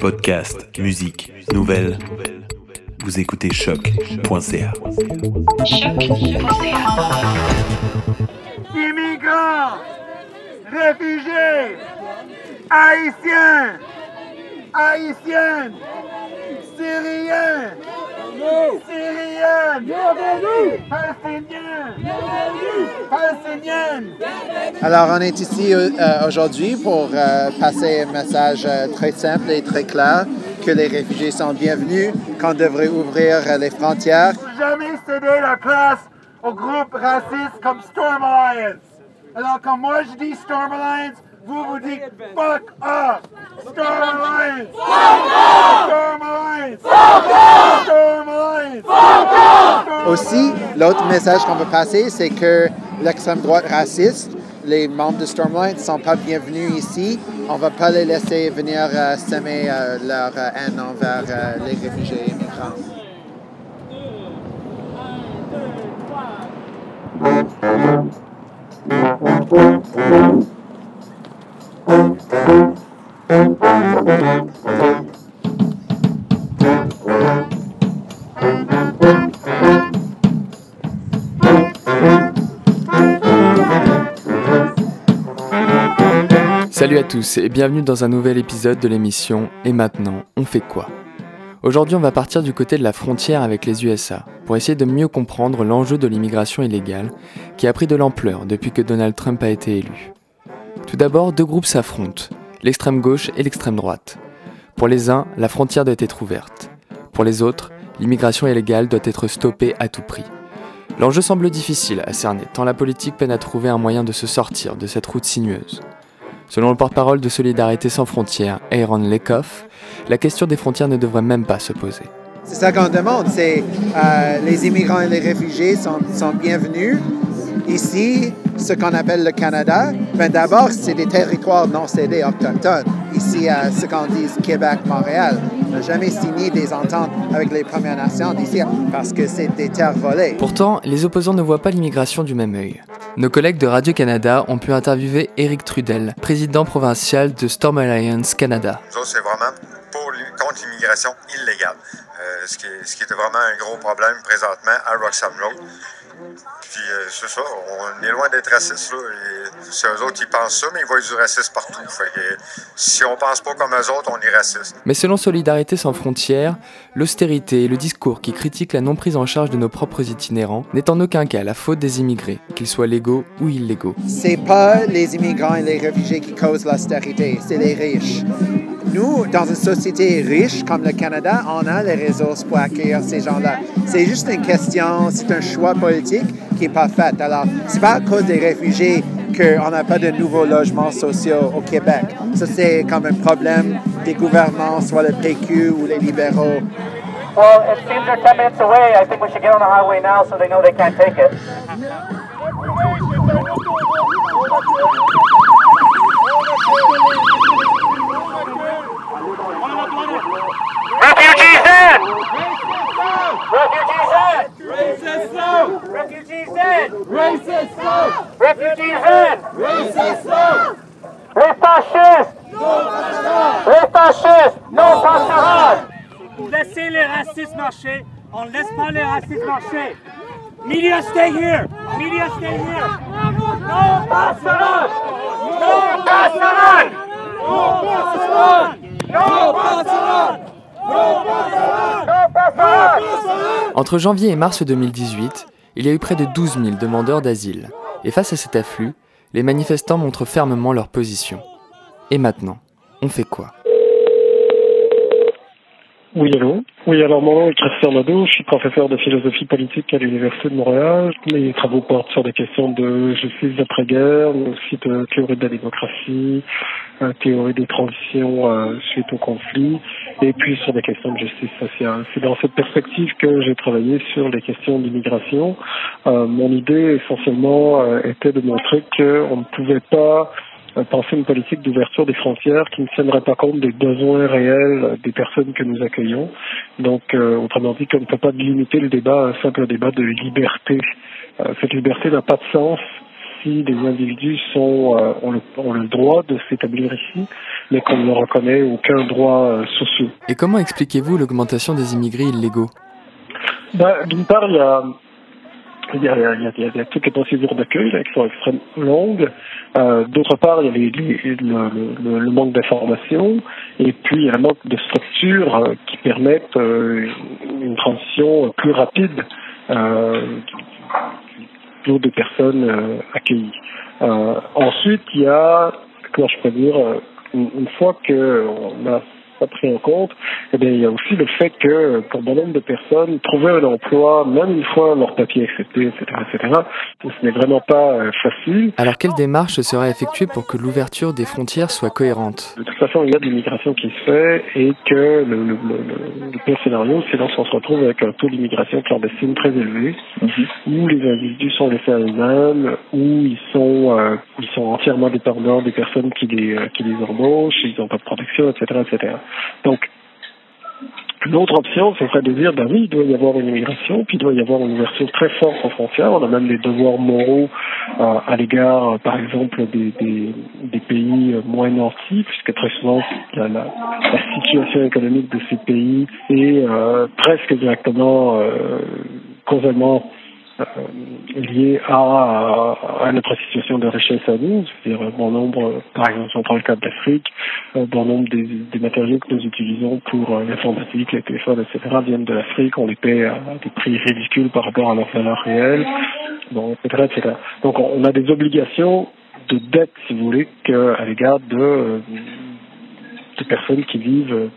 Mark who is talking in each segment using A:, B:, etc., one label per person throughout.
A: Podcast, musique, nouvelles. Vous écoutez choc.ca.
B: Immigrants, réfugiés, haïtiens, haïtiennes, syriens, syriennes, palestiniennes.
C: Alors, on est ici euh, aujourd'hui pour euh, passer un message euh, très simple et très clair que les réfugiés sont bienvenus, qu'on devrait ouvrir euh, les frontières.
B: Jamais céder la place aux groupes racistes comme Storm Alliance. Alors, quand moi je dis Storm Alliance, vous vous dites fuck off. Storm Alliance. Storm Alliance. Storm Alliance. Storm
C: Aussi, l'autre message qu'on veut passer, c'est que l'extrême droite raciste, les membres de Stormlight ne sont pas bienvenus ici. On ne va pas les laisser venir euh, semer euh, leur euh, haine envers euh, les réfugiés et migrants.
D: Salut à tous et bienvenue dans un nouvel épisode de l'émission Et maintenant, on fait quoi? Aujourd'hui, on va partir du côté de la frontière avec les USA pour essayer de mieux comprendre l'enjeu de l'immigration illégale qui a pris de l'ampleur depuis que Donald Trump a été élu. Tout d'abord, deux groupes s'affrontent, l'extrême gauche et l'extrême droite. Pour les uns, la frontière doit être ouverte. Pour les autres, l'immigration illégale doit être stoppée à tout prix. L'enjeu semble difficile à cerner, tant la politique peine à trouver un moyen de se sortir de cette route sinueuse. Selon le porte-parole de Solidarité sans frontières, Aaron Lekoff, la question des frontières ne devrait même pas se poser.
C: C'est ça qu'on demande, c'est euh, les immigrants et les réfugiés sont, sont bienvenus. Ici, ce qu'on appelle le Canada, ben d'abord, c'est des territoires non cédés autochtones. Ici, à ce qu'on dit Québec, Montréal. On n'a jamais signé des ententes avec les Premières Nations d'ici parce que c'est des terres volées.
D: Pourtant, les opposants ne voient pas l'immigration du même œil. Nos collègues de Radio-Canada ont pu interviewer Éric Trudel, président provincial de Storm Alliance Canada.
E: Nous c'est vraiment pour, contre l'immigration illégale, Euh, ce, qui est, ce qui était vraiment un gros problème présentement à Roxham Road. Puis euh, c'est ça, on est loin d'être raciste. C'est eux autres qui pensent ça, mais ils voient du racisme partout. Fait que, si on pense pas comme eux autres, on est raciste.
D: Mais selon Solidarité sans frontières, l'austérité et le discours qui critique la non prise en charge de nos propres itinérants n'est en aucun cas la faute des immigrés, qu'ils soient légaux ou illégaux.
C: C'est pas les immigrants et les réfugiés qui causent l'austérité, c'est les riches. Nous, dans une société riche comme le Canada, on a les ressources pour accueillir ces gens-là. C'est juste une question, c'est un choix politique qui n'est pas fait. Alors, c'est pas à cause des réfugiés qu'on n'a pas de nouveaux logements sociaux au Québec. Ça, c'est comme un problème des gouvernements, soit le PQ ou les libéraux.
F: Well, it seems they're 10 minutes away. I think we should get on the highway now so they know they can't take it. Refugees in! Refugees in! Racist no! Refugees in! Racist no! Refugees in! Racist no! Les fascistes! Les fascistes! Non!
G: Laissez les racistes marcher. On laisse pas les racistes marcher. Media, stay here. Media, stay here.
F: No passeront! No passeront! No passeront! No passeront! No passeront! No passeront!
D: Entre janvier et mars 2018, il y a eu près de 12 000 demandeurs d'asile. Et face à cet afflux, les manifestants montrent fermement leur position. Et maintenant, on fait quoi?
H: Oui, allô Oui, alors mon nom est Christian Nadeau, je suis professeur de philosophie politique à l'Université de Montréal. Mes travaux portent sur des questions de justice d'après-guerre, mais aussi de théorie de la démocratie, euh, théorie des transitions euh, suite au conflit, et puis sur des questions de justice sociale. C'est dans cette perspective que j'ai travaillé sur les questions d'immigration. Euh, mon idée essentiellement était de montrer qu'on ne pouvait pas penser une politique d'ouverture des frontières qui ne tiendrait pas compte des besoins réels euh, des personnes que nous accueillons. Donc, euh, autrement dit, qu'on ne peut pas limiter le débat à un simple débat de liberté. Euh, cette liberté n'a pas de sens si des individus sont, euh, ont, le, ont le droit de s'établir ici, mais qu'on ne reconnaît aucun droit euh, social.
D: Et comment expliquez-vous l'augmentation des immigrés illégaux?
H: Ben, D'une part, il y a il y, a, toutes les procédures d'accueil qui sont extrêmement longues. Euh, D'autre part, il y a le, manque d'information et puis il y a le manque de structures euh, qui permettent euh, une transition plus rapide lot de personnes accueillies. Ensuite, il y a, comment je peux dire, une fois qu'on a pas pris en compte, eh bien, il y a aussi le fait que pour bon nombre de personnes, trouver un emploi, même une fois leur papier accepté, etc., etc., ce n'est vraiment pas euh, facile.
D: Alors, quelle démarche sera effectuée pour que l'ouverture des frontières soit cohérente?
H: De toute façon, il y a de l'immigration qui se fait et que le, le, le, le pire scénario, c'est lorsqu'on se retrouve avec un taux d'immigration clandestine très élevé, mm -hmm. où les individus sont laissés à eux-mêmes, où ils sont, euh, ils sont entièrement dépendants des personnes qui les, euh, qui les embauchent, ils n'ont pas de protection, etc., etc. Donc, L'autre option, ce serait de dire, ben oui, il doit y avoir une immigration, puis il doit y avoir une ouverture très forte aux frontières. On a même des devoirs moraux euh, à l'égard, euh, par exemple, des, pays euh, moins nantis, puisque très souvent, la, la, situation économique de ces pays est presque directement euh, euh, lié à, à, notre situation de richesse à nous, c'est-à-dire bon nombre, par exemple, si on prend le cas d'Afrique, euh, bon nombre des, matériaux que nous utilisons pour euh, l'informatique, les téléphones, etc., viennent de l'Afrique, on les paie à des prix ridicules par rapport à leur valeur réelle, bon, etc., etc. Donc on, a des obligations de dette, si vous voulez, à l'égard de, de personnes qui vivent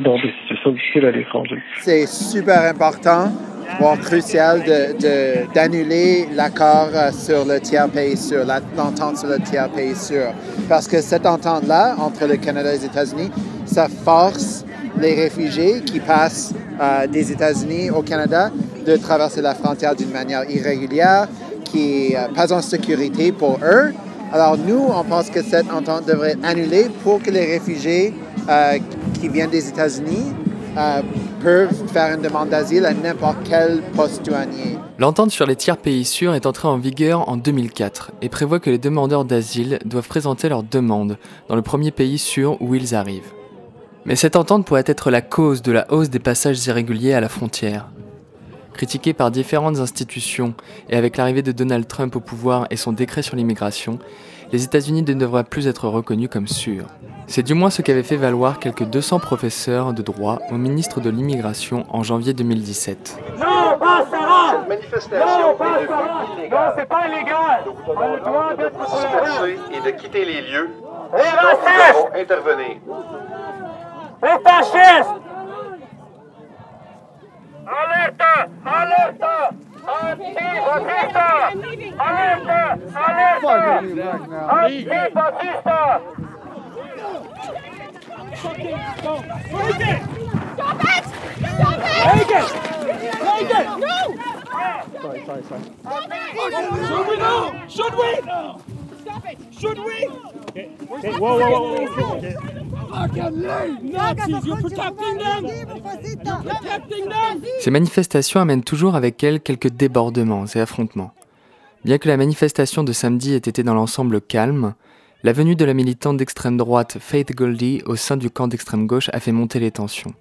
H: dans des situations difficiles à l'étranger.
C: C'est super important voire crucial d'annuler de, de, l'accord sur le tiers pays sûr, l'entente sur le tiers pays sûr. Parce que cette entente-là, entre le Canada et les États-Unis, ça force les réfugiés qui passent euh, des États-Unis au Canada de traverser la frontière d'une manière irrégulière, qui n'est euh, pas en sécurité pour eux. Alors nous, on pense que cette entente devrait être annulée pour que les réfugiés euh, qui viennent des États-Unis euh,
D: L'entente sur les tiers pays sûrs est entrée en vigueur en 2004 et prévoit que les demandeurs d'asile doivent présenter leur demande dans le premier pays sûr où ils arrivent. Mais cette entente pourrait être la cause de la hausse des passages irréguliers à la frontière. Critiquée par différentes institutions et avec l'arrivée de Donald Trump au pouvoir et son décret sur l'immigration, les États-Unis ne devraient plus être reconnus comme sûrs. C'est du moins ce qu'avaient fait valoir quelques 200 professeurs de droit au ministre de l'Immigration en janvier 2017.
F: Non, manifestation. Non, Non, c'est pas illégal. On a le droit d'être sur la rue
I: et de quitter les lieux.
F: Les racistes
I: intervenir.
F: Les fascistes. Alerta Alerta Antifascista
D: Ces manifestations amènent toujours avec elles quelques débordements et affrontements. Bien que la manifestation de samedi ait été dans l'ensemble calme, la venue de la militante d'extrême droite Faith Goldie au sein du camp d'extrême gauche a fait monter les tensions.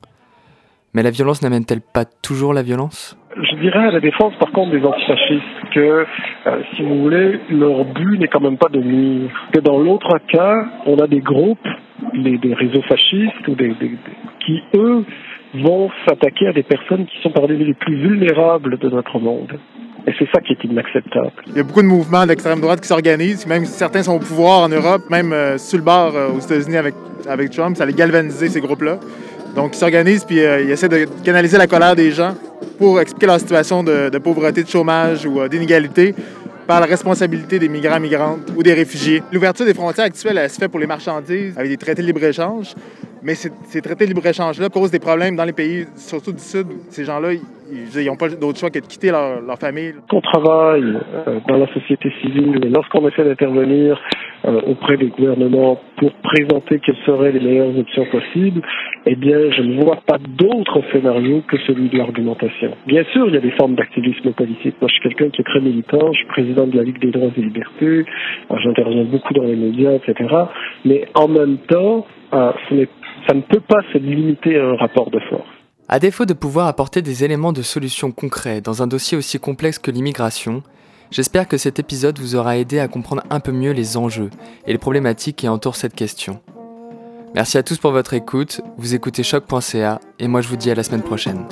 D: Mais la violence n'amène-t-elle pas toujours la violence?
H: Je dirais à la défense par contre des antifascistes que, euh, si vous voulez, leur but n'est quand même pas de nuire. Que dans l'autre cas, on a des groupes, des réseaux fascistes, ou des, qui eux vont s'attaquer à des personnes qui sont parmi les plus vulnérables de notre monde. Et c'est ça qui est inacceptable.
B: Il y a beaucoup de mouvements d'extrême droite qui s'organisent, même certains sont au pouvoir en Europe, même euh, le bord euh, aux États-Unis avec, avec Trump, ça allait galvaniser ces groupes-là. Donc ils s'organisent puis euh, ils essaient de canaliser la colère des gens pour expliquer leur situation de, de pauvreté, de chômage ou euh, d'inégalité par la responsabilité des migrants, migrantes ou des réfugiés. L'ouverture des frontières actuelles, elle se fait pour les marchandises avec des traités de libre-échange. Mais ces traités de libre-échange-là posent des problèmes dans les pays, surtout du Sud. Ces gens-là, ils n'ont pas d'autre choix que de quitter leur, famille.
H: On travaille euh, dans la société civile lorsqu'on essaie d'intervenir euh, auprès des gouvernements pour présenter quelles seraient les meilleures options possibles, eh bien, je ne vois pas d'autre scénario que celui de l'argumentation. Bien sûr, il y a des formes d'activisme politique. Moi, je suis quelqu'un qui est très militant, je suis président de la Ligue des droits et libertés, j'interviens beaucoup dans les médias, etc. Mais en même temps, euh, ça ne peut pas se limiter à un rapport de force.
D: À défaut de pouvoir apporter des éléments de solution concrets dans un dossier aussi complexe que l'immigration, j'espère que cet épisode vous aura aidé à comprendre un peu mieux les enjeux et les problématiques qui entourent cette question. Merci à tous pour votre écoute, vous écoutez choc.ca et moi je vous dis à la semaine prochaine.